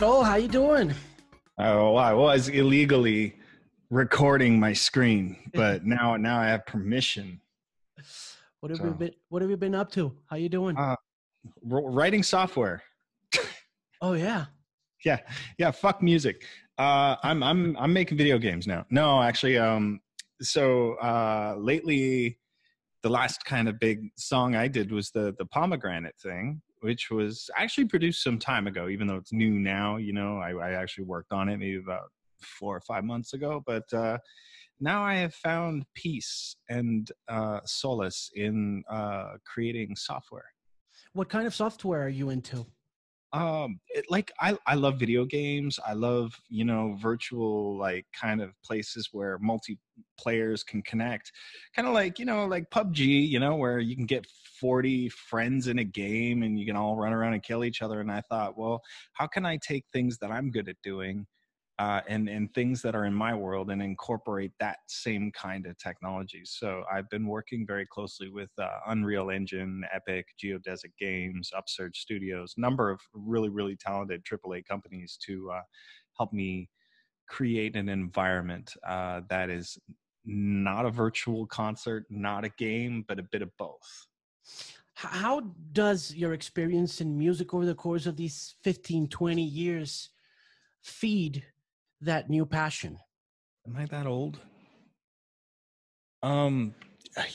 Joel, how you doing? Oh, I was illegally recording my screen, but now now I have permission. What have So- you been What have you been up to? How you doing? Uh, writing software. oh yeah. Yeah, yeah. Fuck music. Uh, I'm I'm I'm making video games now. No, actually, um, so uh, lately, the last kind of big song I did was the the pomegranate thing, which was actually produced some time ago. Even though it's new now, you know, I, I actually worked on it maybe about four or five months ago. But uh, now I have found peace and uh, solace in uh, creating software. What kind of software are you into? Um it, like i i love video games. I love you know virtual like kind of places where multiplayers can connect. Kind of like you know like pubg you know where you can get 40 friends in a game and you can all run around and kill each other. And i thought well how can i take things that i'm good at doing uh, and and things that are in my world and incorporate that same kind of technology. So I've been working very closely with uh, Unreal Engine, Epic, Geodesic Games, Upsurge Studios, number of really really talented AAA companies to uh, help me create an environment uh, that is not a virtual concert, not a game, but a bit of both. How does your experience in music over the course of these 15, 20 years feed that new passion? Am I that old? Um,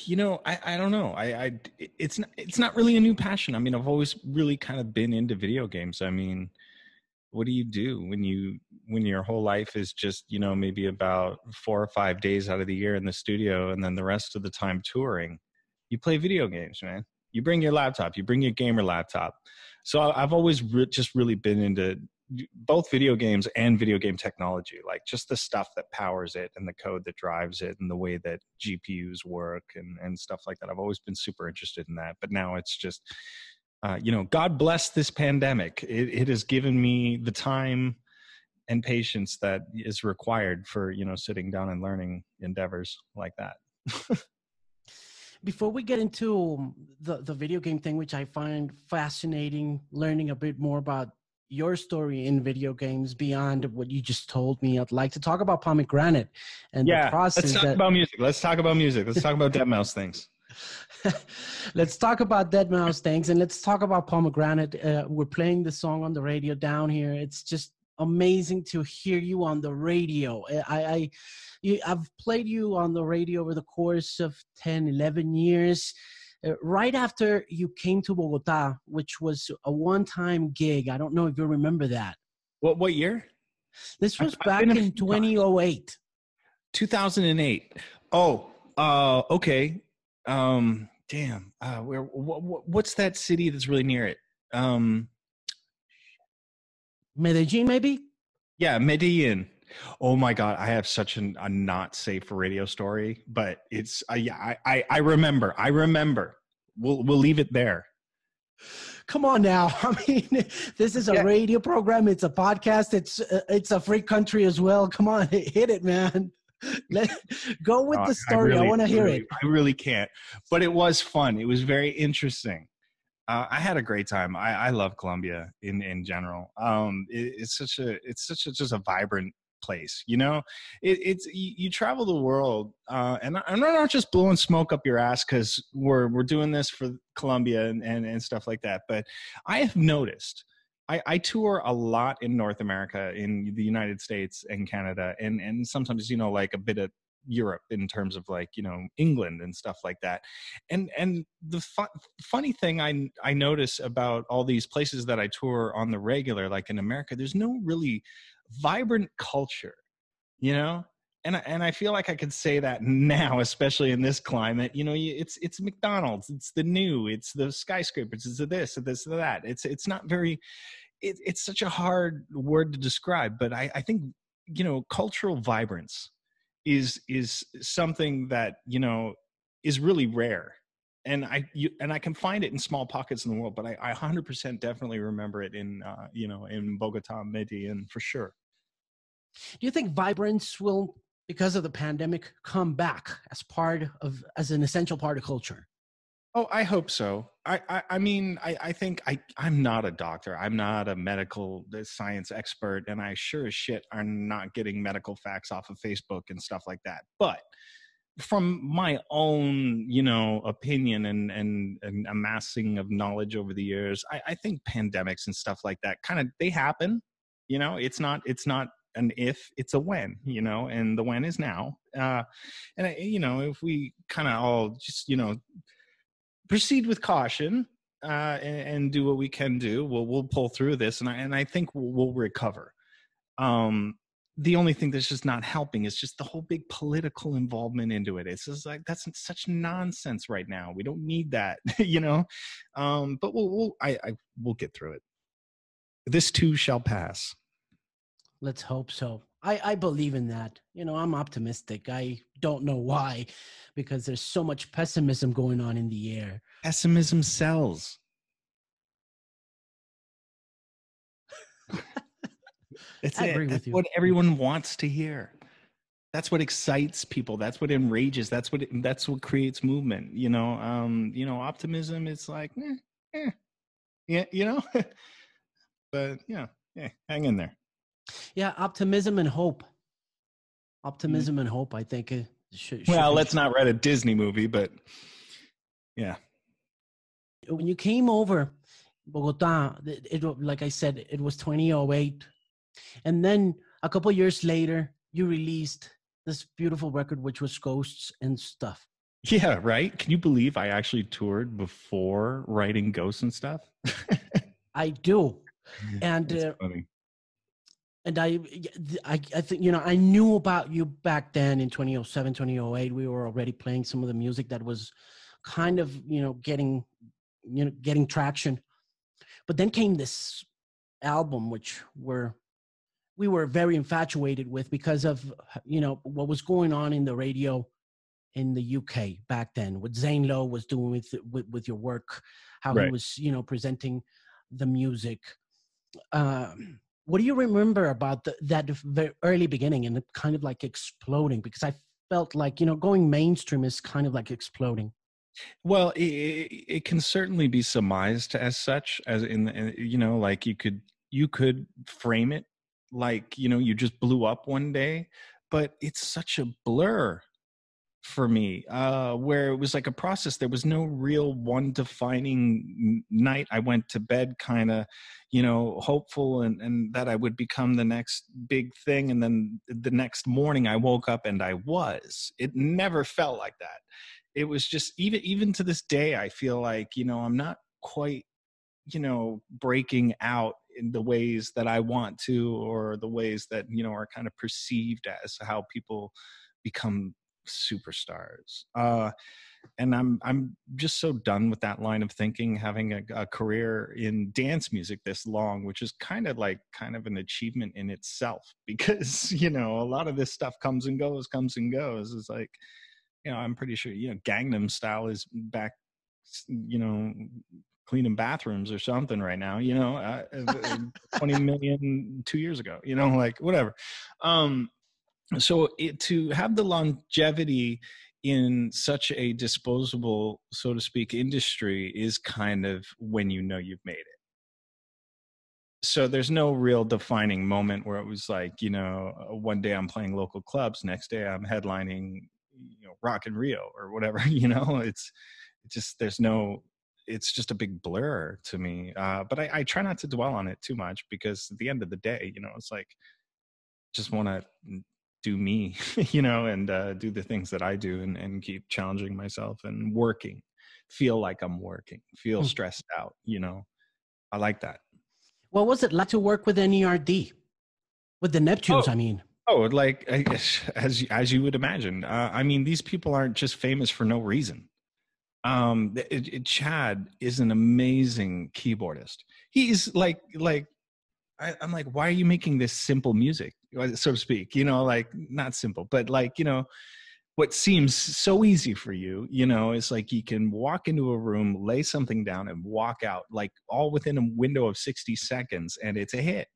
you know, I, I don't know. I, I it's not it's not really a new passion. I mean, I've always really kind of been into video games. I mean, what do you do when you when your whole life is just you know maybe about four or five days out of the year in the studio, and then the rest of the time touring? You play video games, man. You bring your laptop. You bring your gamer laptop. So I've always re- just really been into both video games and video game technology like just the stuff that powers it and the code that drives it and the way that gpus work and, and stuff like that. I've always been super interested in that but now it's just uh, you know god bless this pandemic. It, it has given me the time and patience that is required for you know sitting down and learning endeavors like that. Before we get into the, the video game thing, which I find fascinating, learning a bit more about your story in video games beyond what you just told me, I'd like to talk about Pomegranate and the yeah process let's talk that about music let's talk about music let's talk about Deadmau5 things let's talk about Deadmau5 things and let's talk about Pomegranate. Uh, we're playing the song on the radio down here. It's just amazing to hear you on the radio. I, I you, I've played you on the radio over the course of 10, 11 years. Uh, right after you came to Bogota, which was a one-time gig. I don't know if you remember that. what what year This was I've back in 2008. 2008 oh uh okay um damn uh where wh- what's that city that's really near it um Medellin, maybe? yeah medellin oh my god i have such an, a not safe radio story but it's uh, yeah I, I i remember i remember we'll we'll leave it there Come on now. I mean, this is a Yeah. radio program. It's a podcast. It's uh, it's a free country as well. Come on, hit it, man. Let go with Uh, the story. I, really- want to hear really- it. I really can't. But it was fun. It was very interesting. Uh, I had a great time. I, I love Colombia in in general. Um, it, it's such a it's such a just a vibrant place. You know, it, it's you, you travel the world, uh, and I'm not just blowing smoke up your ass because we're we're doing this for Colombia and, and and stuff like that. But I have noticed. I, I tour a lot in North America, in the United States and Canada, and and sometimes you know like a bit of Europe in terms of like you know England and stuff like that. And and the fu- funny thing I I notice about all these places that I tour on the regular, like in America, there's no really vibrant culture, you know. And I, and I feel like I could say that now, especially in this climate. You know, it's it's McDonald's, it's the new, it's the skyscrapers, it's the this, it's this, and that. It's it's not very. It, it's such a hard word to describe, but I, I think you know cultural vibrance is is something that you know is really rare and i you, and i can find it in small pockets in the world but i, I 100% definitely remember it in uh, you know in bogota medellin for sure Do you think vibrance will, because of the pandemic, come back as part of as an essential part of culture? Oh, I hope so. I, I, I mean, I, I think I, I'm not a doctor. I'm not a medical uh, science expert, and I sure as shit are not getting medical facts off of Facebook and stuff like that. But from my own, you know, opinion and and, and amassing of knowledge over the years, I, I think pandemics and stuff like that kind of they happen. You know, it's not it's not an if, it's a when. You know, and the when is now. Uh, and I, you know, if we kind of all just you know proceed with caution uh, and, and, do what we can do. We'll we'll pull through this, and I and I think we'll, we'll recover. Um, the only thing that's just not helping is just the whole big political involvement into it. It's just like that's such nonsense right now. We don't need that, you know. Um, but we'll, we'll I, I we'll get through it. This too shall pass. Let's hope so. I, I believe in that. You know, I'm optimistic. I don't know why, because there's so much pessimism going on in the air. Pessimism sells. That's I it. That's what everyone wants to hear. That's what excites people. That's what enrages. That's what that's what creates movement. You know, um, you know, optimism is like, eh, eh. yeah, you know. but yeah, yeah, hang in there. Yeah, optimism and hope. Optimism mm. and hope. I think. Uh, should, should well, let's not write a Disney movie, but yeah. When you came over Bogota, it, it like I said, it was 2008, and then a couple years later, you released this beautiful record, which was Ghosts and Stuff. Yeah, right. Can you believe I actually toured before writing Ghosts and Stuff? I do, and uh, and I, I, I think you know I knew about you back then in 2007, 2008. We were already playing some of the music that was kind of you know getting you know getting traction. But then came this album, which were we were very infatuated with because of you know what was going on in the radio in the UK back then. What Zane Lowe was doing with with, with your work, how right. he was you know presenting the music. Um, what do you remember about the, that very early beginning and kind of like exploding? Because I felt like you know going mainstream is kind of like exploding. Well, it, it can certainly be surmised as such, as in, in you know, like you could you could frame it like you know you just blew up one day, but it's such a blur for me uh, where it was like a process there was no real one defining night i went to bed kind of you know hopeful and, and that i would become the next big thing and then the next morning i woke up and i was. It never felt like that. It was just even even to this day i feel like you know i'm not quite you know breaking out in the ways that i want to or the ways that you know are kind of perceived as how people become superstars. Uh, and I'm I'm just so done with that line of thinking. Having a, a career in dance music this long, which is kind of like kind of an achievement in itself, because you know a lot of this stuff comes and goes, comes and goes. It's like, you know, I'm pretty sure you know Gangnam Style is back, you know, cleaning bathrooms or something right now. You know, uh, uh 20 million two years ago. You know, like whatever. Um, so it, to have the longevity in such a disposable so to speak industry is kind of when you know you've made it so there's no real defining moment where it was like you know uh, one day i'm playing local clubs next day i'm headlining you know Rock in Rio or whatever you know it's it just there's no it's just a big blur to me uh, but I, I try not to dwell on it too much because at the end of the day you know it's like just want to do me, you know, and uh, do the things that I do and, and keep challenging myself and working, feel like I'm working, feel mm. stressed out, you know. I like that. What was it like to work with NERD? With the Neptunes, oh. I mean. Oh, like as as you would imagine. Uh, I mean, these people aren't just famous for no reason. Um, it, it, Chad is an amazing keyboardist. He's like like I, am like, why are you making this simple music, so to speak? You know, like not simple, but like you know, what seems so easy for you, you know, is like you can walk into a room, lay something down, and walk out, like all within a window of 60 seconds, and it's a hit.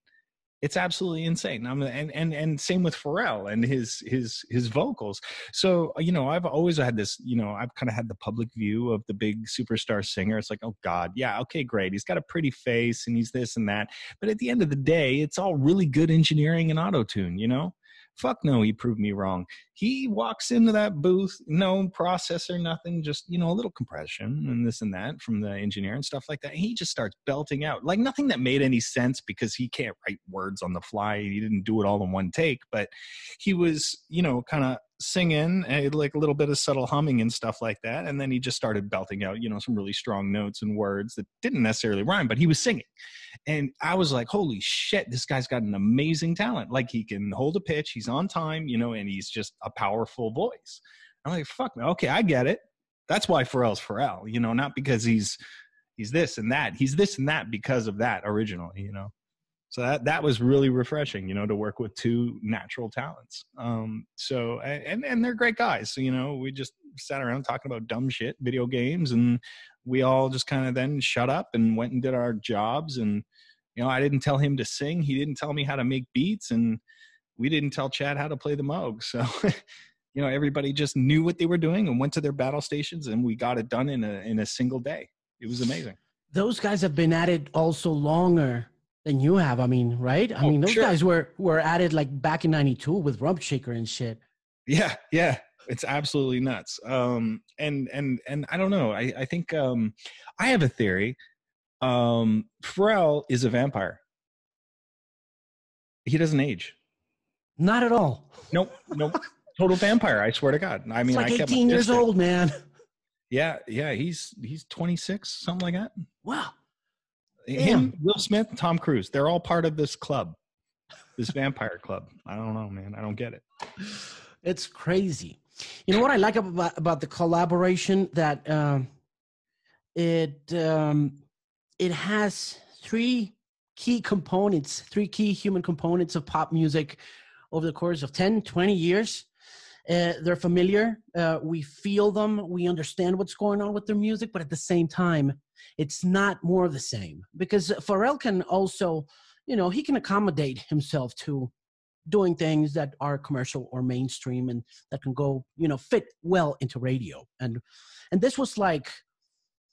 It's absolutely insane. I'm, and and and same with Pharrell and his his his vocals. So you know, I've always had this. You know, I've kind of had the public view of the big superstar singer. It's like, oh God, yeah, okay, great. He's got a pretty face and he's this and that. But at the end of the day, it's all really good engineering and auto tune. You know, Fuck no, he proved me wrong. He walks into that booth, no processor, nothing, just, you know, a little compression and this and that from the engineer and stuff like that. He just starts belting out like nothing that made any sense because he can't write words on the fly. He didn't do it all in one take, but he was, you know, kind of singing uh, like a little bit of subtle humming and stuff like that and then he just started belting out you know some really strong notes and words that didn't necessarily rhyme but he was singing. And i was like holy shit this guy's got an amazing talent. Like he can hold a pitch he's on time you know and he's just a powerful voice. I'm like fuck man okay i get it. That's why pharrell's pharrell you know not because he's he's this and that he's this and that because of that originally you know so that that was really refreshing you know to work with two natural talents. Um so and and they're great guys. So you know we just sat around talking about dumb shit video games and we all just kind of then shut up and went and did our jobs. And you know i didn't tell him to sing. He didn't tell me how to make beats and we didn't tell chad how to play the moog. So you know everybody just knew what they were doing and went to their battle stations and we got it done in a in a single day. It was amazing. Those guys have been at it also longer than you have. I mean, right? I Oh, mean, those sure. guys were were at it like back in '92 with Rump Shaker and shit. yeah yeah it's absolutely nuts um and and and i don't know i i think um i have a theory um pharrell is a vampire he doesn't age Not at all. nope nope total vampire i swear to god i mean it's like I kept my 18 years old, man. yeah yeah he's he's 26 something like that Wow. Him will smith tom cruise they're all part of this club this vampire club i don't know man i don't get it It's crazy. You know what I like about about the collaboration that um, it um, it has three key components, three key human components of pop music over the course of 10, 20 years. Uh, they're familiar. Uh, we feel them. We understand what's going on with their music, but at the same time, it's not more the same. Because Pharrell can also, you know, he can accommodate himself to doing things that are commercial or mainstream and that can go you know fit well into radio. And and this was like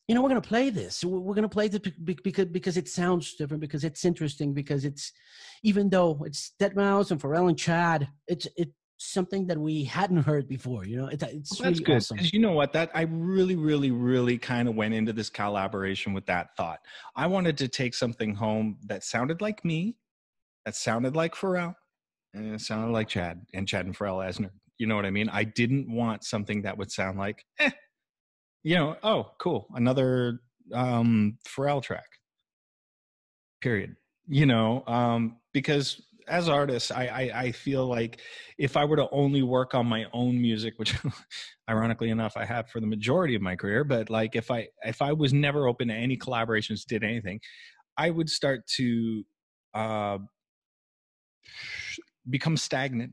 you know we're going to play this. We're going to play this because because it sounds different because it's interesting because it's even though it's Deadmau5 and Pharrell and Chad it's it's something that we hadn't heard before you know it, it's Well, that's really good awesome. you know what that I really, really, really kind of went into this collaboration with that thought. I wanted to take something home that sounded like me, that sounded like Pharrell, and it sounded like Chad and Chad and Pharrell Asner. You know what I mean? I didn't want something that would sound like, eh, you know, oh, cool, another um, Pharrell track. Period. You know, um, because as artists, I, I I feel like if I were to only work on my own music, which ironically enough I have for the majority of my career, but like if I if I was never open to any collaborations, did anything, I would start to uh, become stagnant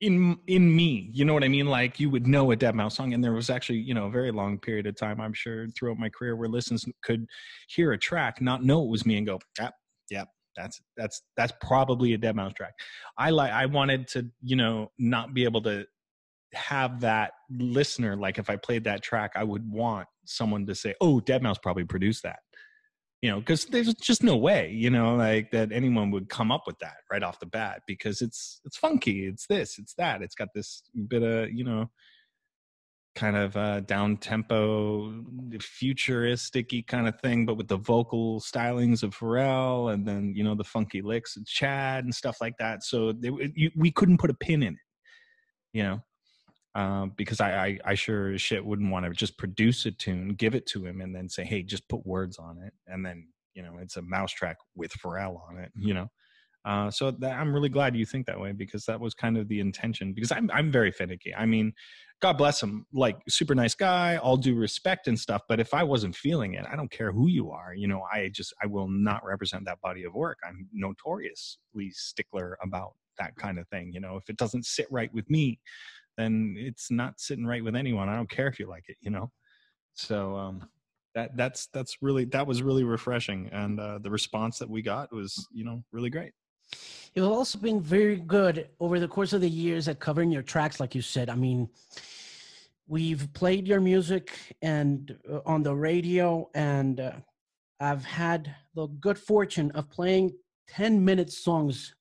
in in me. You know what I mean? Like you would know a Deadmau5 song, and there was actually you know a very long period of time I'm sure throughout my career where listeners could hear a track, not know it was me, and go, yep, yep. That's that's that's probably a Deadmau5 track. I like I wanted to, you know, not be able to have that listener like if I played that track, I would want someone to say, "Oh, Deadmau5 probably produced that." You know, because there's just no way, you know, like that anyone would come up with that right off the bat because it's it's funky, it's this, it's that, it's got this bit of you know, kind of uh, down tempo, futuristic kind of thing, but with the vocal stylings of Pharrell and then you know the funky licks of Chad and stuff like that. So they, you, we couldn't put a pin in it, you know, um, because I, I I sure as shit wouldn't want to just produce a tune, give it to him, and then say, hey, just put words on it, and then you know it's a mouse track with Pharrell on it, you know. Uh, so that, I'm really glad you think that way because that was kind of the intention. Because I'm I'm very finicky. I mean, God bless him, like super nice guy, all due respect and stuff. But if I wasn't feeling it, I don't care who you are. You know, I just I will not represent that body of work. I'm notoriously stickler about that kind of thing. You know, if it doesn't sit right with me, then it's not sitting right with anyone. I don't care if you like it. You know, so um, that that's that's really that was really refreshing, and uh, the response that we got was you know really great. You've also been very good over the course of the years at covering your tracks, like you said. I mean, we've played your music and uh, on the radio, and uh, I've had the good fortune of playing 10 minute songs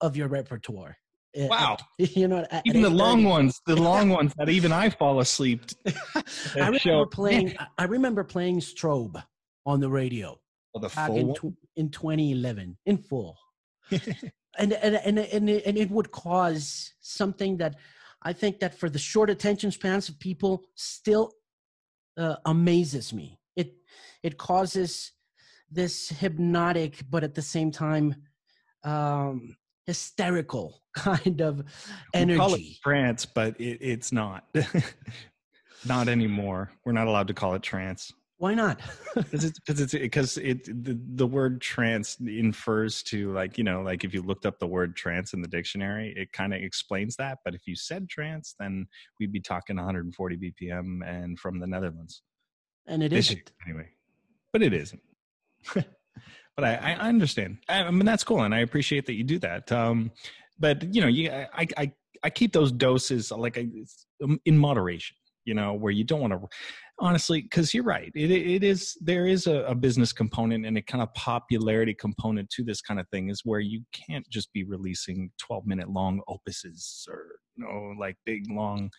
of your repertoire. Wow. you know, at, even the long ones, the long ones that even I fall asleep. I remember show. playing, I remember playing Strobe on the radio. Oh, the full in, in 2011 in full. and, and, and, and, and it would cause something that I think that for the short attention spans of people still uh, amazes me. It, it causes this hypnotic, but at the same time, um, hysterical kind of energy. trance, but it, it's not. not anymore. We're not allowed to call it trance. Why not? Because it's because it's because it the, the word trance infers to like you know like if you looked up the word trance in the dictionary, it kind of explains that. But if you said trance, then we'd be talking 140 BPM and from the Netherlands. And it isn't anyway, but it isn't. but I, I understand. I, mean that's cool, and I appreciate that you do that. Um, but you know, you I I I keep those doses like um, in moderation you know where you don't want to honestly because you're right. It, it is there is a, a, business component and a kind of popularity component to this kind of thing is where you can't just be releasing 12 minute long opuses or you know like big long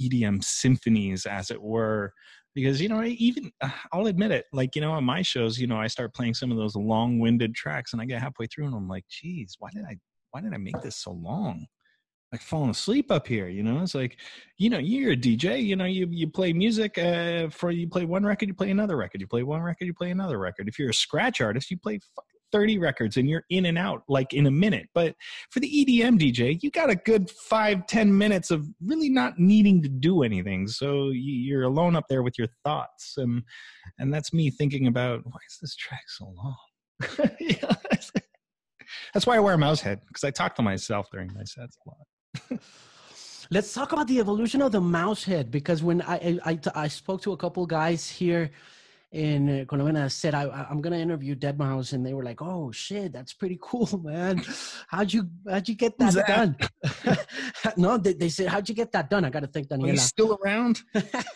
edm symphonies as it were. Because you know even i'll admit it like you know on my shows you know i start playing some of those long-winded tracks and i get halfway through and i'm like geez why did i why did i make this so long like falling asleep up here you know? It's like you know you're a dj you know you you play music uh, for you play one record you play another record you play one record you play another record. If you're a scratch artist you play 30 records and you're in and out like in a minute. But for the edm dj you got a good five ten minutes of really not needing to do anything. So you're alone up there with your thoughts. And and that's me thinking about why is this track so long? Yeah. that's why i wear a mouse head because i talk to myself during my sets a lot Let's talk about the evolution of the mouse head because when I I, I spoke to a couple guys here in eh, Colombia, I said I, I'm gonna interview Deadmau5, and they were like, "Oh shit, that's pretty cool, man. How'd you how'd you get that, that? done?" no, they, they, said, "How'd you get that done?" I got to thank Daniela. He's still around.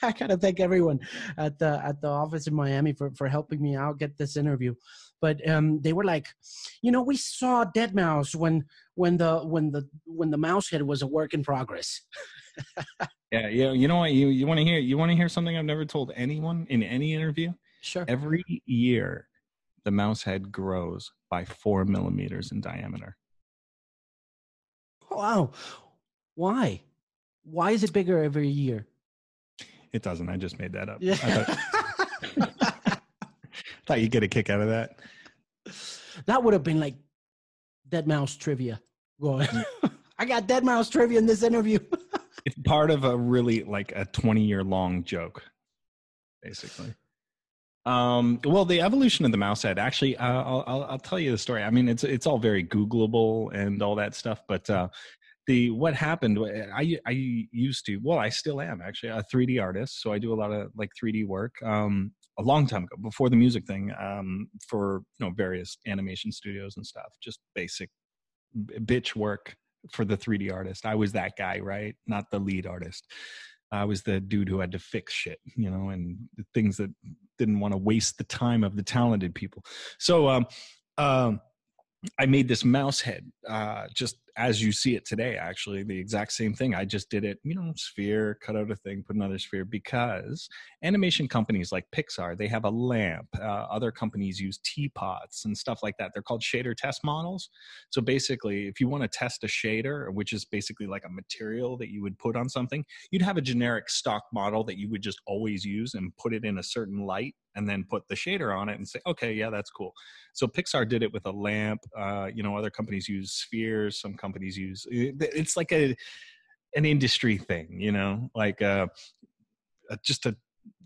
I got to thank everyone at the at the office in Miami for for helping me out get this interview but um, they were like, you know, we saw Deadmau5 when when the when the when the mouse head was a work in progress. yeah, yeah. You know what? You you want to hear you want to hear something I've never told anyone in any interview. Sure. Every year, the mouse head grows by four millimeters in diameter. Wow. Why? Why is it bigger every year? It doesn't. I just made that up. Yeah. Thought you'd get a kick out of that. That would have been like Deadmau5 trivia. Going, I got Deadmau5 trivia in this interview. it's part of a really like a 20 year long joke, basically. Um, well, the evolution of the mouse head. Actually, uh, I'll, I'll, I'll tell you the story. I mean, it's it's all very Googleable and all that stuff. But uh, the what happened? I I used to. Well, I still am actually a 3D artist. So I do a lot of like 3D work. Um, a long time ago, before the music thing, um, for you know various animation studios and stuff. Just basic bitch work for the 3D artist. I was that guy, right? Not the lead artist. I was the dude who had to fix shit, you know, and things that didn't want to waste the time of the talented people. So, um, um, I made this mouse head, uh, just as you see it today, actually, the exact same thing. I just did it, you know, sphere, cut out a thing, put another sphere, because animation companies like Pixar, they have a lamp. Uh, other companies use teapots and stuff like that. They're called shader test models. So basically, if you want to test a shader, which is basically like a material that you would put on something, you'd have a generic stock model that you would just always use and put it in a certain light and then put the shader on it and say, okay, yeah, that's cool. So Pixar did it with a lamp. Uh, you know, other companies use spheres. Some companies use. It's like a an industry thing. You know, like uh, just a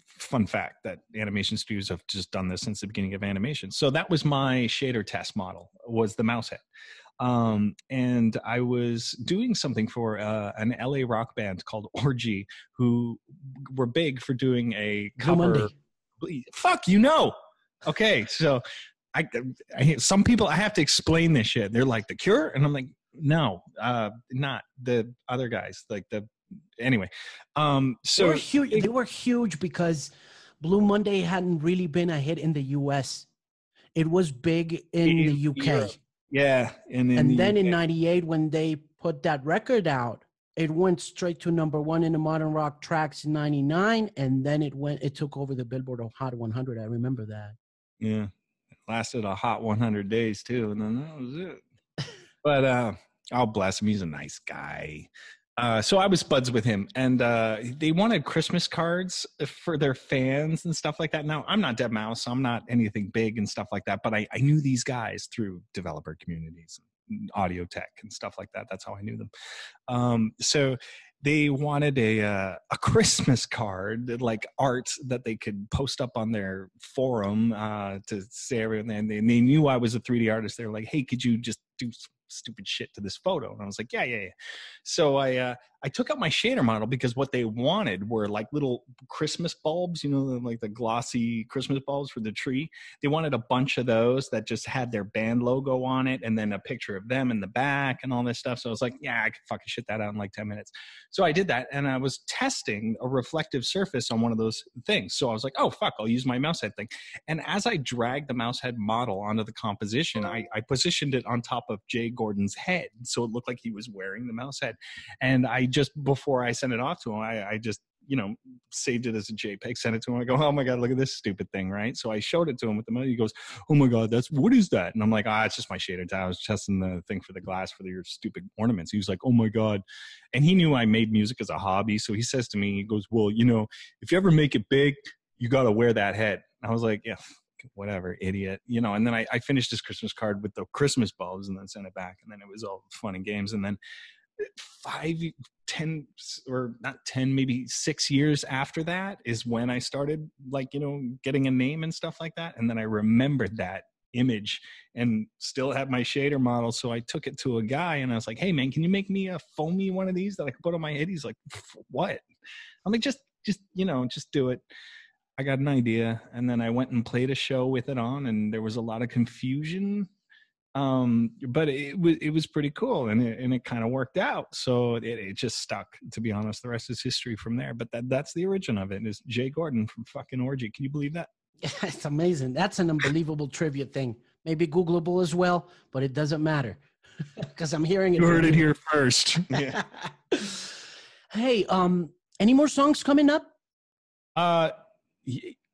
fun fact that animation studios have just done this since the beginning of animation. So that was my shader test model. Was the mouse head. Um, and I was doing something for uh, an LA rock band called Orgy, who were big for doing a cover. Fuck, you know. Okay, so I, I some people I have to explain this shit. They're like the Cure, and I'm like, no, uh, not the other guys. Like the anyway. Um, so they were huge. They were huge because Blue Monday hadn't really been a hit in the U.S. It was big in, in the U.K. Europe. Yeah, and, and the then UK. in '98 when they put that record out, it went straight to number one in the modern rock tracks in 99 and then it went it took over the billboard of hot 100 i remember that yeah it lasted a hot 100 days too and then that was it but uh oh bless him he's a nice guy uh, so I was buds with him, and uh, they wanted Christmas cards for their fans and stuff like that. Now I'm not Deadmau5, I'm not anything big and stuff like that, but I, I knew these guys through developer communities audio tech and stuff like that. That's how I knew them. Um, so they wanted a uh, a Christmas card, like art that they could post up on their forum uh, to say. And they, and they knew I was a 3D artist. They were like, "Hey, could you just do stupid shit to this photo?" And I was like, "Yeah, yeah, yeah." So I uh, I took out my shader model because what they wanted were like little Christmas bulbs, you know, like the glossy Christmas bulbs for the tree. They wanted a bunch of those that just had their band logo on it and then a picture of them in the back and all this stuff. So I was like, yeah, I could fucking shit that out in like 10 minutes. So I did that and I was testing a reflective surface on one of those things. So I was like, oh, fuck, I'll use my mouse head thing. And as I dragged the mouse head model onto the composition, I, I positioned it on top of Jay Gordon's head. So it looked like he was wearing the mouse head. And I just before I sent it off to him, I, I just you know saved it as a JPEG, sent it to him. I go, oh my god, look at this stupid thing, right? So I showed it to him with the money. He goes, oh my god, that's what is that? And I'm like, ah, it's just my shader. I was testing the thing for the glass for your stupid ornaments. He was like, oh my god, and he knew I made music as a hobby, so he says to me, he goes, well, you know, if you ever make it big, you got to wear that head. I was like, yeah, whatever, idiot, you know. And then I, I finished his Christmas card with the Christmas bulbs and then sent it back. And then it was all fun and games. And then uh, five, ten, or not 10, maybe six years after that is when I started like, you know, getting a name and stuff like that. And then I remembered that image and still had my shader model. So I took it to a guy and I was like, hey man, can you make me a foamy one of these that I can put on my head? He's like, what? I'm like, just, just, you know, just do it. I got an idea. And then I went and played a show with it on, and there was a lot of confusion. Um, but it was it was pretty cool, and it, and it kind of worked out. So it, it just stuck. To be honest, the rest is history from there. But that that's the origin of it. Is Jay Gordon from fucking Orgy? Can you believe that? Yeah, it's amazing. That's an unbelievable trivia thing. Maybe Googleable as well, but it doesn't matter because I'm hearing it. You heard it here first. Yeah. hey, um, any more songs coming up? Uh,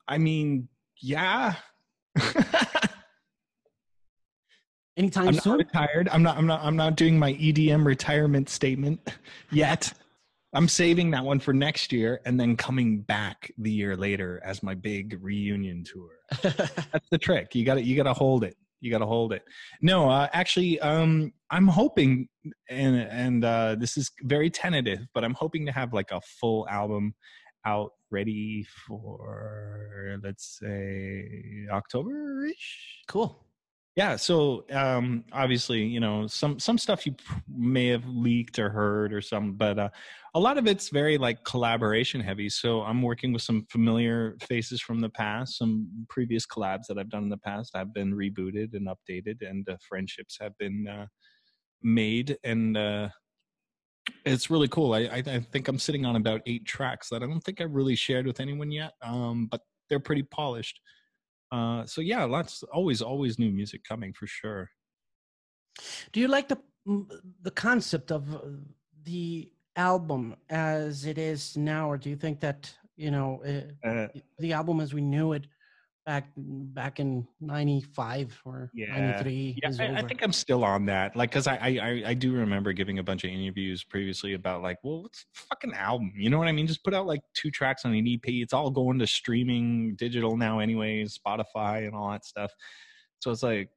I mean, yeah. Anytime I'm soon. Not retired. I'm not. I'm not. I'm not doing my EDM retirement statement yet. I'm saving that one for next year and then coming back the year later as my big reunion tour. That's the trick. You got to you got to hold it. You got to hold it. No, uh, actually, um, I'm hoping, and and uh, this is very tentative, but I'm hoping to have like a full album out ready for let's say October-ish. Cool. Yeah, so um obviously, you know, some some stuff you may have leaked or heard or some but uh a lot of it's very like collaboration heavy. So I'm working with some familiar faces from the past, some previous collabs that I've done in the past I've been rebooted and updated and uh, friendships have been uh made and uh it's really cool. I, I, I think I'm sitting on about eight tracks that I don't think I've really shared with anyone yet, um, but they're pretty polished. Uh, so yeah, lots always always new music coming for sure. Do you like the the concept of uh, the album as it is now, or do you think that you know uh, uh, the album as we knew it back back in 95 or yeah. 93 yeah I, I, think i'm still on that like because I, I i do remember giving a bunch of interviews previously about like well what's fucking album? You know what i mean? Just put out like two tracks on an ep it's all going to streaming digital now anyways spotify and all that stuff. So it's like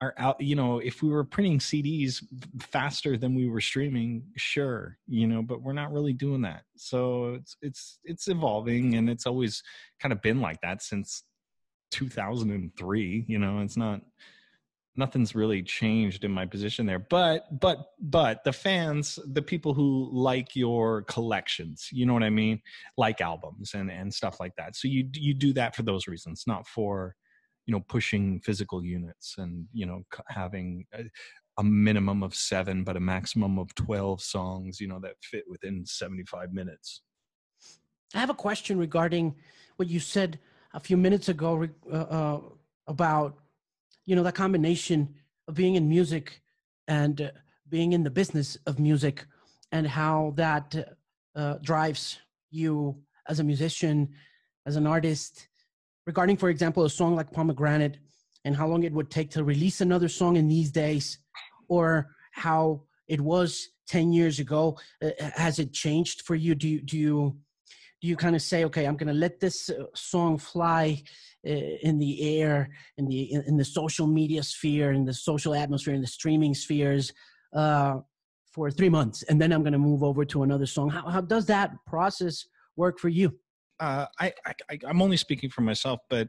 are out you know if we were printing cds faster than we were streaming sure you know but we're not really doing that. So it's it's it's evolving and it's always kind of been like that since 2003 you know it's not nothing's really changed in my position there. But but but the fans the people who like your collections you know what i mean? Like albums and and stuff like that. So you you do that for those reasons not for you know pushing physical units and you know having a, a minimum of seven but a maximum of 12 songs you know that fit within 75 minutes. I have a question regarding what you said a few minutes ago uh, uh, about you know that combination of being in music and uh, being in the business of music and how that uh, drives you as a musician as an artist regarding for example a song like pomegranate and how long it would take to release another song in these days or how it was 10 years ago uh, has it changed for you? Do you do you do you kind of say okay i'm going to let this uh, song fly uh, in the air in the in, in, the social media sphere in the social atmosphere in the streaming spheres uh, for three months and then i'm going to move over to another song how, how does that process work for you uh, I, I i'm only speaking for myself but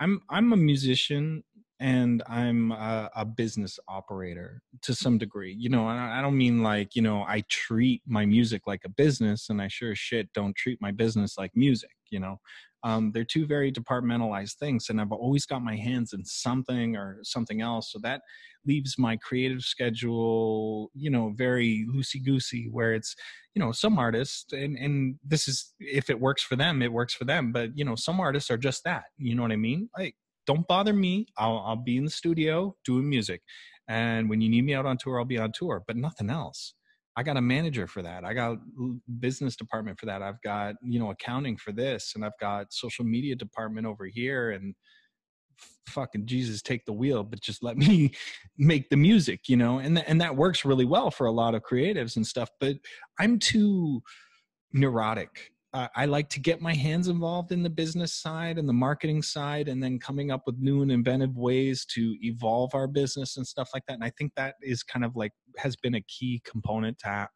i'm i'm a musician and I'm a, a, business operator to some degree. You know, I don't mean like, you know, I treat my music like a business and I sure shit don't treat my business like music, you know. Um, they're two very departmentalized things and I've always got my hands in something or something else. So that leaves my creative schedule, you know, very loosey goosey where it's, you know, some artists and, and this is, if it works for them, it works for them. But, you know, some artists are just that, you know what I mean? Like, don't bother me. I'll, I'll be in the studio doing music. And when you need me out on tour, I'll be on tour, but nothing else. I got a manager for that. I got business department for that. I've got, you know, accounting for this and I've got social media department over here and fucking Jesus take the wheel, but just let me make the music, you know? And th- and that works really well for a lot of creatives and stuff, but I'm too neurotic I like to get my hands involved in the business side and the marketing side, and then coming up with new and inventive ways to evolve our business and stuff like that. And I think that is kind of like has been a key component to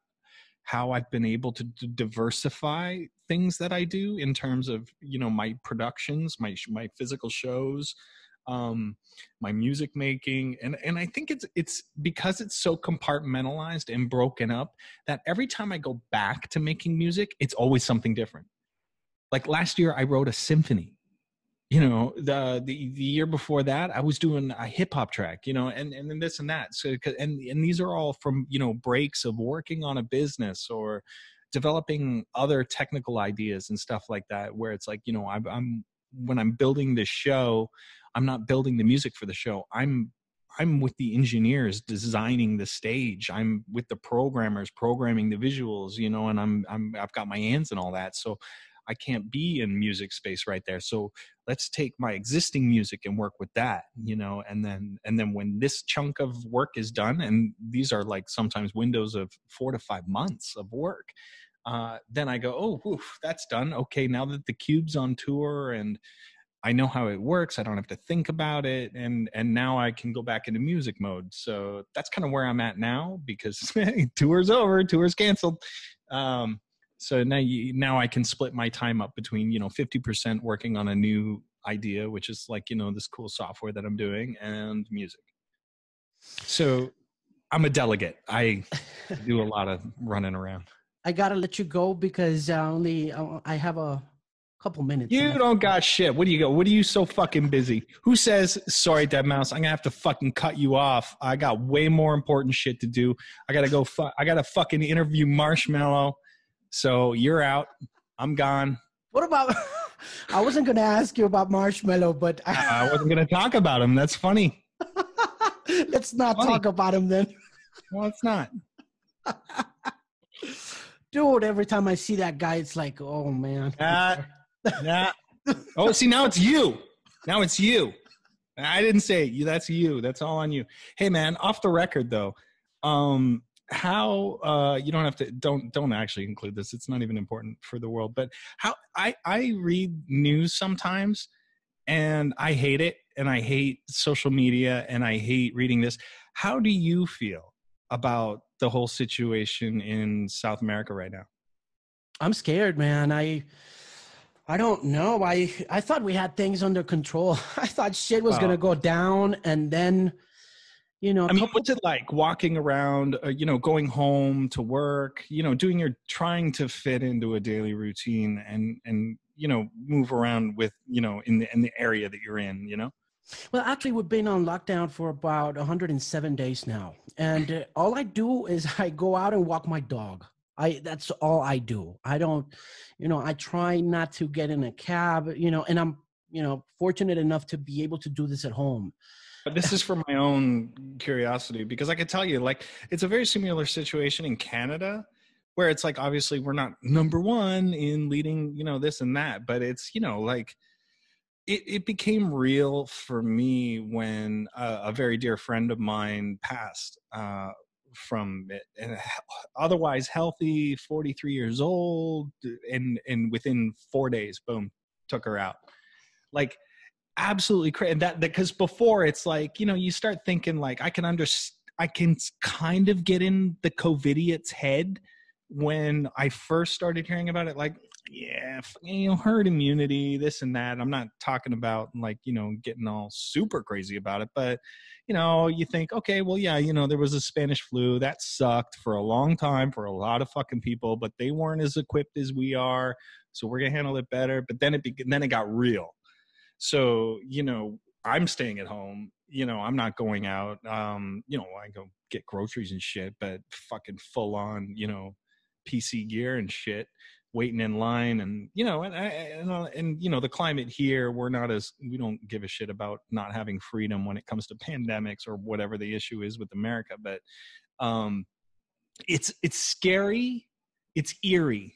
how I've been able to diversify things that I do in terms of you know my productions, my my physical shows, um, my music making, and and I think it's it's because it's so compartmentalized and broken up that every time I go back to making music, it's always something different. Like last year, I wrote a symphony. You know, the the the year before that, I was doing a hip hop track. You know, and and then this and that. So and and these are all from you know breaks of working on a business or developing other technical ideas and stuff like that where it's like you know I'm, I'm when i'm building this show i'm not building the music for the show. I'm i'm with the engineers designing the stage. I'm with the programmers programming the visuals you know and i'm i'm i've got my hands and all that. So i can't be in music space right there. So let's take my existing music and work with that you know and then and then when this chunk of work is done and these are like sometimes windows of 4 to 5 months of work uh, then I go, oh, woof, that's done. Okay, now that the cube's on tour and I know how it works. I don't have to think about it, and and now I can go back into music mode. So that's kind of where I'm at now because tour's over, tour's canceled. Um, so now you, now I can split my time up between you know 50% working on a new idea, which is like you know this cool software that I'm doing, and music. So I'm a delegate. I do a lot of running around. I gotta let you go because I only uh, I have a couple minutes. You left. don't got shit. What do you go? What are you so fucking busy? Who says sorry, Deadmau5? I'm gonna have to fucking cut you off. I got way more important shit to do. I gotta go. Fu- I gotta fucking interview Marshmello. So you're out. I'm gone. What about? I wasn't gonna ask you about Marshmello, but I, I wasn't gonna talk about him. That's funny. Let's not funny. talk about him then. Well, it's not dude, every time I see that guy, it's like, oh man. Nah, nah. Oh, see, now it's you. Now it's you. I didn't say it. That's you. That's all on you. Hey, man. Off the record, though. Um, how uh you don't have to don't don't actually include this it's not even important for the world but how i i read news sometimes and i hate it and i hate social media and i hate reading this how do you feel about the whole situation in South America right now? I'm scared, man. I I don't know. I I thought we had things under control. I thought shit was gonna go down, and then you know. I mean, what's it like walking around? Uh, you know, going home to work. You know, doing your trying to fit into a daily routine and and you know move around with you know in the in the area that you're in. You know. Well, actually, we've been on lockdown for about 107 days now, and uh, all I do is I go out and walk my dog. I that's all I do. I don't, you know, I try not to get in a cab, you know, and I'm, you know, fortunate enough to be able to do this at home. But this is for my own curiosity because I can tell you, like, it's a very similar situation in Canada where it's like obviously we're not number one in leading, you know, this and that, but it's you know like it, it became real for me when a, a very dear friend of mine passed uh, from it and otherwise healthy 43 years old and and within four days boom took her out. Like absolutely crazy and that because before it's like you know you start thinking like i can understand i can kind of get in the covidiot's head when i first started hearing about it like yeah, you know, herd immunity, this and that. I'm not talking about like, you know, getting all super crazy about it, but you know, you think, okay, well, yeah, you know, there was a Spanish flu that sucked for a long time for a lot of fucking people, but they weren't as equipped as we are, so we're gonna handle it better. But then it be- then it got real. So you know, I'm staying at home. You know, I'm not going out. Um, you know, I go get groceries and shit, but fucking full on, you know, PC gear and shit waiting in line and you know and, and uh, and you know the climate here we're not as we don't give a shit about not having freedom when it comes to pandemics or whatever the issue is with america but um it's it's scary it's eerie.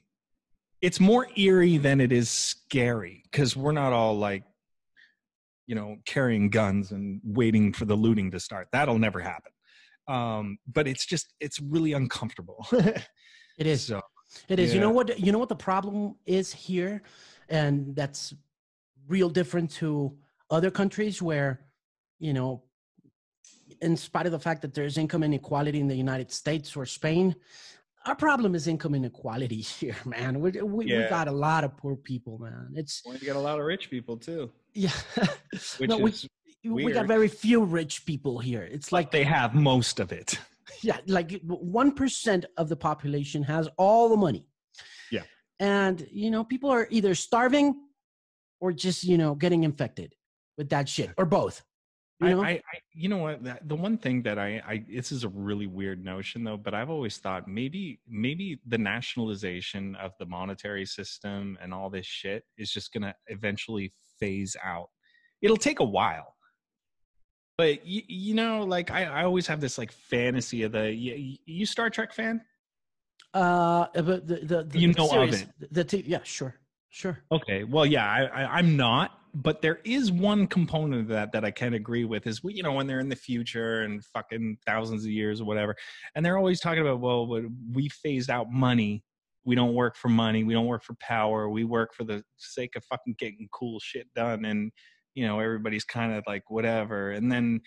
It's more eerie than it is scary because we're not all like you know carrying guns and waiting for the looting to start. That'll never happen. Um but it's just it's really uncomfortable. It is. So it is. Yeah. You know what? You know what the problem is here, and that's real different to other countries where, you know, in spite of the fact that there's income inequality in the United States or Spain, our problem is income inequality here, man. We, we, yeah. we got a lot of poor people, man. It's we got a lot of rich people too. Yeah, which no, we, weird. we got very few rich people here. It's like they have most of it yeah, like 1% of the population has all the money. Yeah. And, you know, people are either starving or just, you know, getting infected with that shit or both. You know, I, I, I, you know what? The one thing that I, I, this is a really weird notion though, but I've always thought maybe, maybe the nationalization of the monetary system and all this shit is just gonna eventually phase out. It'll take a while, but you, you know, like I, I always have this like fantasy of the you, you Star Trek fan. Uh, but the the, the you know series, of it. The, the yeah, sure, sure. Okay, well, yeah, I, I I'm not, but there is one component of that that I can agree with is we, you know, when they're in the future and fucking thousands of years or whatever, and they're always talking about, well, we phased out money. We don't work for money. We don't work for power. We work for the sake of fucking getting cool shit done. And you know everybody's kind of like whatever and then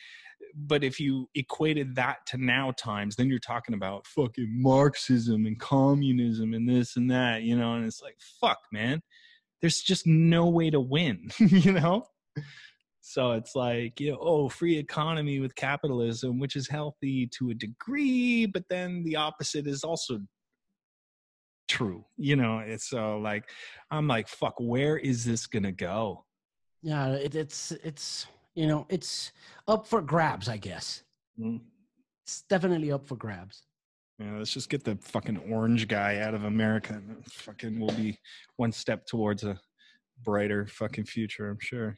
but if you equated that to now times then you're talking about fucking marxism and communism and this and that you know and it's like fuck man there's just no way to win you know? So it's like you know oh free economy with capitalism which is healthy to a degree but then the opposite is also true you know? It's so like i'm like fuck where is this gonna go yeah, it, it's it's you know it's up for grabs, I guess. Mm. It's definitely up for grabs. Yeah, let's just get the fucking orange guy out of America, and fucking we'll be one step towards a brighter fucking future. I'm sure.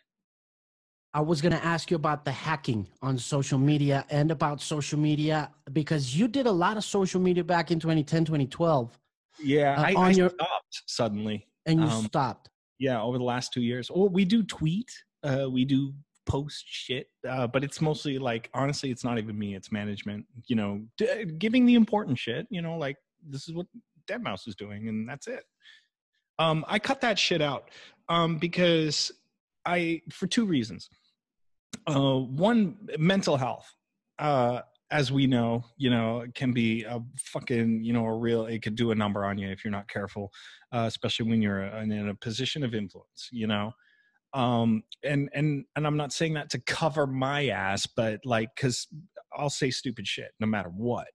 I was going to ask you about the hacking on social media and about social media because you did a lot of social media back in 2010, 2012. Yeah, uh, I, I your, stopped suddenly. And you um, stopped yeah over the last two years. Well we do tweet uh we do post shit uh, but it's mostly like honestly it's not even me it's management you know d- giving the important shit you know like this is what Deadmau5 is doing and that's it. Um i cut that shit out um because i for two reasons. Uh one mental health. Uh as we know, you know, it can be a fucking, you know, a real, it could do a number on you if you're not careful, uh, especially when you're in, in a position of influence, you know. Um, and, and, and I'm not saying that to cover my ass, but like, cause I'll say stupid shit no matter what.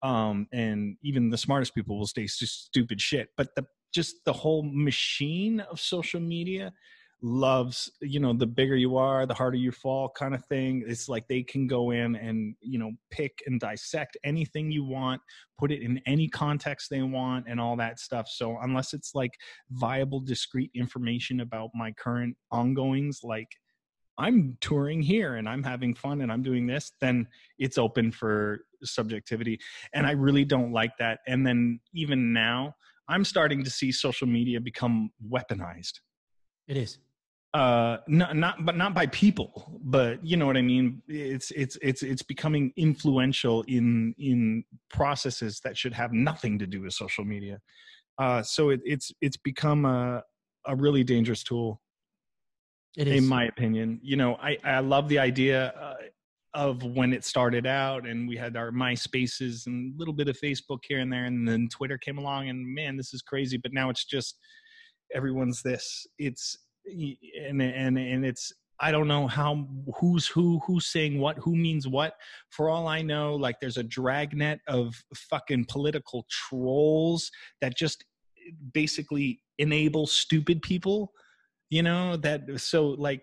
Um, and even the smartest people will say stupid shit, but the, just the whole machine of social media loves you know the bigger you are the harder you fall kind of thing. It's like they can go in and you know pick and dissect anything you want put it in any context they want and all that stuff. So unless it's like viable discrete information about my current ongoings like i'm touring here and i'm having fun and i'm doing this then it's open for subjectivity. And i really don't like that. And then even now i'm starting to see social media become weaponized. It is uh not not but not by people but you know what i mean? It's it's it's it's becoming influential in in processes that should have nothing to do with social media. Uh so it, it's it's become a a really dangerous tool. It is. in my opinion. You know i i love the idea uh, of when it started out and we had our myspaces and a little bit of facebook here and there and then twitter came along and man this is crazy but now it's just everyone's this. It's and and and it's I don't know how who's who who's saying what who means what. For all I know like there's a dragnet of fucking political trolls that just basically enable stupid people you know that so like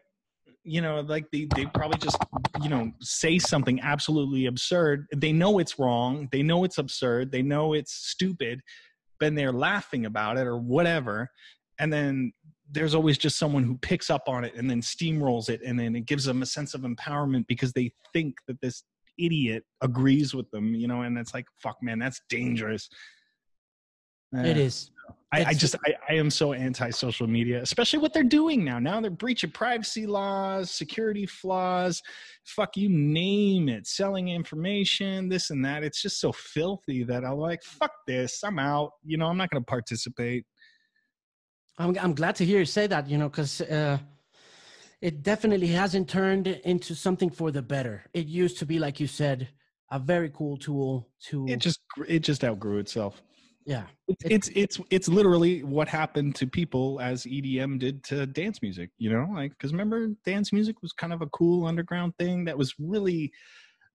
you know like they they probably just you know say something absolutely absurd. They know it's wrong. They know it's absurd. They know it's stupid. But they're laughing about it or whatever. And then there's always just someone who picks up on it and then steamrolls it and then it gives them a sense of empowerment because they think that this idiot agrees with them you know and it's like fuck man that's dangerous it uh, is I, I, just I, I am so anti social media, especially what they're doing now. Now they're breaching privacy laws, security flaws, fuck you name it, selling information, this and that. It's just so filthy that I'm like, fuck this, I'm out. You know, I'm not going to participate. I'm I'm glad to hear you say that. You know, because uh, it definitely hasn't turned into something for the better. It used to be, like you said, a very cool tool to. It just it just outgrew itself. Yeah, it's it's it's, it's literally what happened to people as EDM did to dance music. You know, like because remember, dance music was kind of a cool underground thing that was really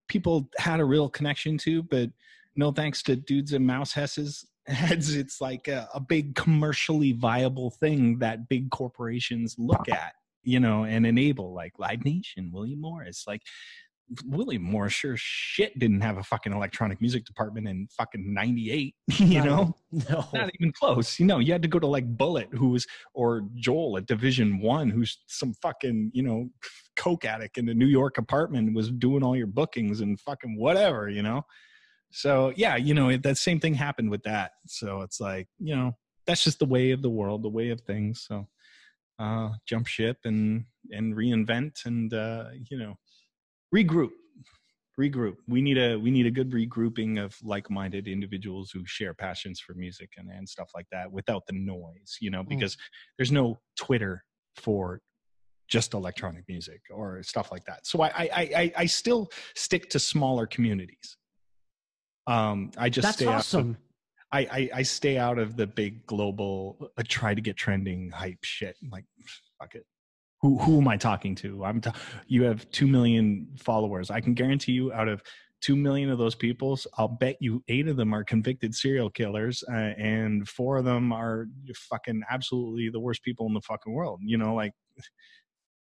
people had a real connection to, but no thanks to dudes and mouse hesses it's like a, a, big commercially viable thing that big corporations look at you know and enable like live nation william morris like william morris sure shit didn't have a fucking electronic music department in fucking 98 you know? no. Not even close you know you had to go to like bullet who's or joel at division one who's some fucking you know coke addict in a new york apartment was doing all your bookings and fucking whatever you know so yeah, you know that same thing happened with that. So it's like you know that's just the way of the world, the way of things. So uh, jump ship and and reinvent and uh, you know regroup regroup we need a we need a good regrouping of like-minded individuals who share passions for music and, and stuff like that without the noise you know mm. because mm. there's no twitter for just electronic music or stuff like that so I, I i i still stick to smaller communities um, I just That's stay awesome. Out of, I, I, I stay out of the big global uh, try to get trending hype shit. Like fuck it. Who who am I talking to? I'm ta- you have two million followers. I can guarantee you, out of two million of those people, I'll bet you eight of them are convicted serial killers, uh, and four of them are fucking absolutely the worst people in the fucking world. You know, like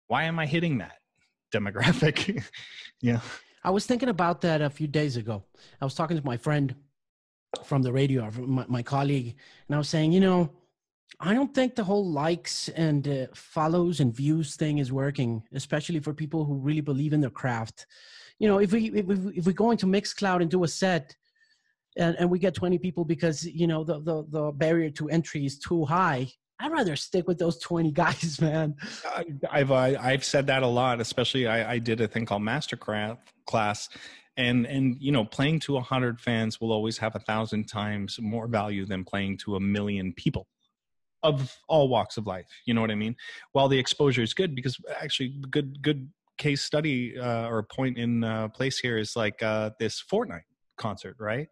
why am I hitting that demographic? yeah. I was thinking about that a few days ago. I was talking to my friend from the radio, my, my colleague, and I was saying, you know, I don't think the whole likes and uh, follows and views thing is working, especially for people who really believe in their craft. You know, if we if we, if we go into Mixcloud and do a set, and, and we get 20 people because you know the, the the barrier to entry is too high, I'd rather stick with those 20 guys, man. I've uh, I've said that a lot, especially I, I did a thing called Mastercraft class and and you know playing to a hundred fans will always have a thousand times more value than playing to a million people of all walks of life you know what i mean while the exposure is good because actually good good case study uh, or point in uh, place here is like uh, this fortnite concert right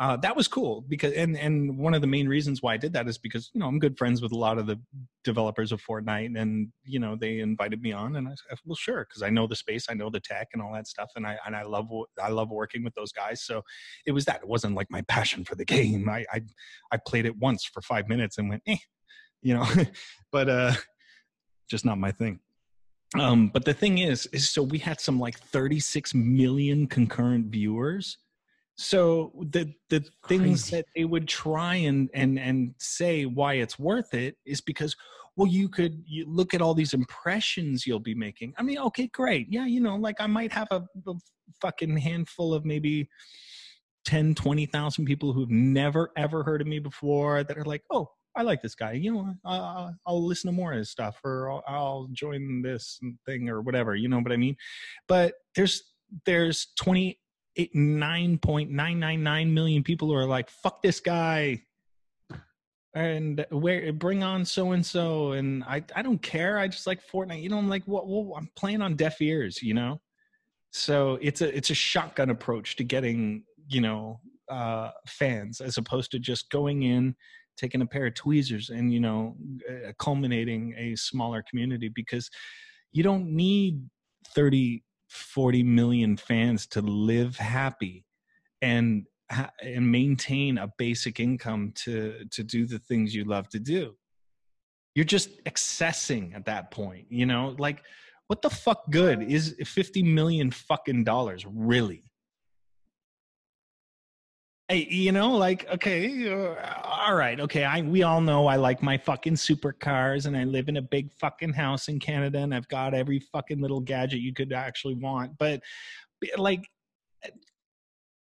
uh, that was cool because and and one of the main reasons why I did that is because you know I'm good friends with a lot of the developers of Fortnite and you know they invited me on and I said well sure because I know the space I know the tech and all that stuff and I and I love I love working with those guys so it was that it wasn't like my passion for the game I I, I played it once for five minutes and went eh you know but uh just not my thing. Um, but the thing is, is so we had some like 36 million concurrent viewers so the the Crazy. things that they would try and and and say why it's worth it is because well you could you look at all these impressions you'll be making. I mean okay great. Yeah you know like i might have a, a fucking handful of maybe 10 20,000 people who've never ever heard of me before that are like oh i like this guy. You know uh, i'll listen to more of his stuff or I'll, I'll join this thing or whatever. You know what i mean? But there's there's 20 eight, 9.999 million people who are like, fuck this guy. And where bring on so and so and i i don't care. I just like fortnite. You know i'm like what well, well, i'm playing on deaf ears you know? So it's a it's a shotgun approach to getting you know uh fans as opposed to just going in taking a pair of tweezers and you know uh, culminating a smaller community. Because you don't need 30 40 million fans to live happy and and maintain a basic income to to do the things you love to do. You're just accessing at that point you know? Like what the fuck good? Is 50 million fucking dollars really Hey, you know, like, okay, uh, all right, okay. I we all know I like my fucking supercars, and I live in a big fucking house in Canada, and I've got every fucking little gadget you could actually want. But like,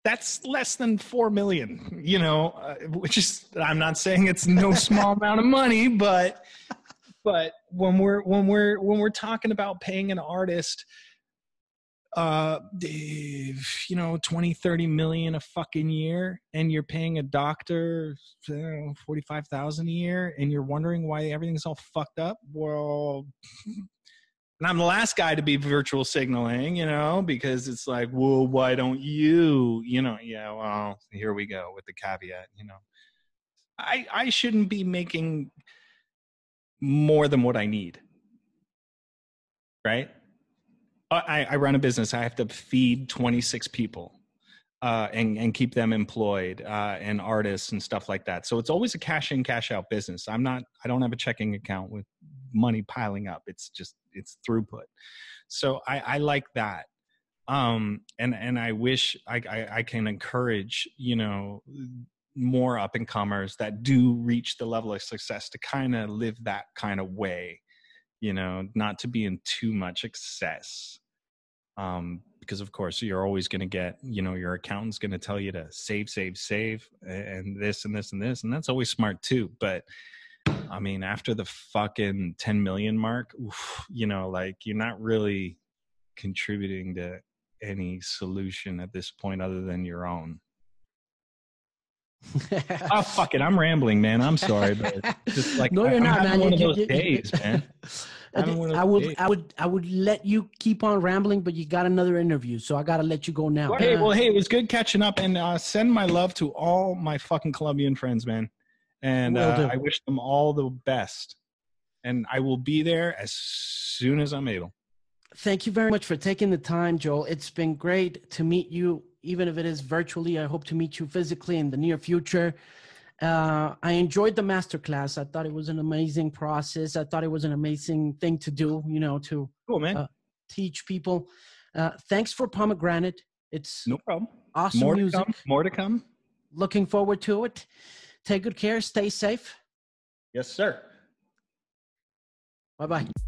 that's less than four million, you know. Uh, which is, I'm not saying it's no small amount of money, but but when we're when we're when we're talking about paying an artist uh you know 20 30 million a fucking year and you're paying a doctor know, 45,000 a year and you're wondering why everything's all fucked up? Well and I'm the last guy to be virtual signaling you know because it's like well why don't you? You know yeah well here we go with the caveat you know. I I shouldn't be making more than what I need. Right I, I run a business. I have to feed 26 people uh, and and keep them employed uh, and artists and stuff like that. So it's always a cash in, cash out business. I'm not. I don't have a checking account with money piling up. It's just it's throughput. So I, I like that. Um, and and I wish I, I, I can encourage you know more up and comers that do reach the level of success to kind of live that kind of way you know not to be in too much excess um, because of course you're always going to get you know your accountant's going to tell you to save save save and this and this and this and that's always smart too but i mean after the fucking 10 million mark oof, you know like you're not really contributing to any solution at this point other than your own oh fuck it, I'm rambling, man. I'm sorry, but just like no, you're I'm not, man. one of those you- days, man. I would, days. I would, I would let you keep on rambling, but you got another interview, so I got to let you go now. Well, hey, well, hey, it was good catching up, and uh, send my love to all my fucking Colombian friends, man. And uh. I wish them all the best. And I will be there as soon as I'm able. Thank you very much for taking the time, Joel. It's been great to meet you, even if it is virtually. I hope to meet you physically in the near future. Uh, I enjoyed the masterclass. I thought it was an amazing process. I thought it was an amazing thing to do, you know, to Cool, man. Uh, teach people. Uh, thanks for Pomegranate. It's no problem. awesome More to come. More to come. Looking forward to it. Take good care. Stay safe. Yes, sir. Bye bye.